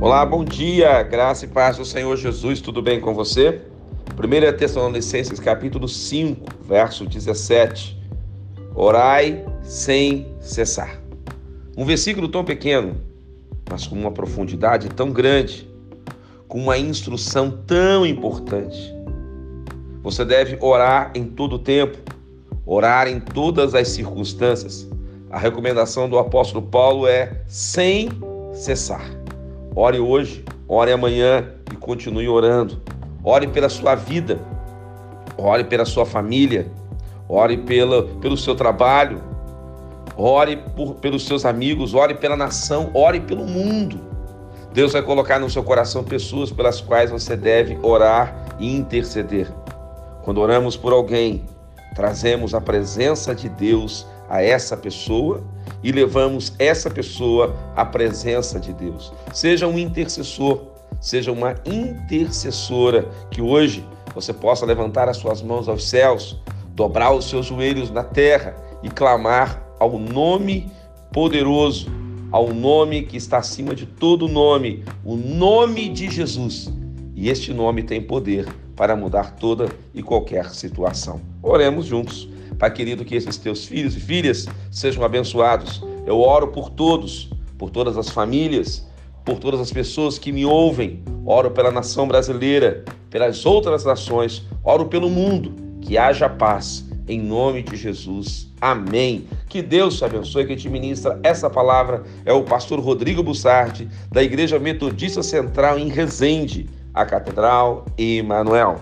Olá, bom dia, graça e paz do Senhor Jesus, tudo bem com você? 1 Tessalonicenses capítulo 5, verso 17. Orai sem cessar. Um versículo tão pequeno, mas com uma profundidade tão grande, com uma instrução tão importante. Você deve orar em todo o tempo, orar em todas as circunstâncias. A recomendação do apóstolo Paulo é sem cessar. Ore hoje, ore amanhã e continue orando. Ore pela sua vida, ore pela sua família, ore pela, pelo seu trabalho, ore por, pelos seus amigos, ore pela nação, ore pelo mundo. Deus vai colocar no seu coração pessoas pelas quais você deve orar e interceder. Quando oramos por alguém, trazemos a presença de Deus a essa pessoa e levamos essa pessoa à presença de Deus. Seja um intercessor, seja uma intercessora, que hoje você possa levantar as suas mãos aos céus, dobrar os seus joelhos na terra e clamar ao nome poderoso, ao nome que está acima de todo nome, o nome de Jesus. E este nome tem poder para mudar toda e qualquer situação. Oremos juntos. Pai querido, que esses teus filhos e filhas sejam abençoados. Eu oro por todos, por todas as famílias, por todas as pessoas que me ouvem. Oro pela nação brasileira, pelas outras nações, oro pelo mundo. Que haja paz. Em nome de Jesus. Amém. Que Deus te abençoe. Quem te ministra essa palavra é o pastor Rodrigo Bussardi, da Igreja Metodista Central em Resende, a Catedral Emanuel.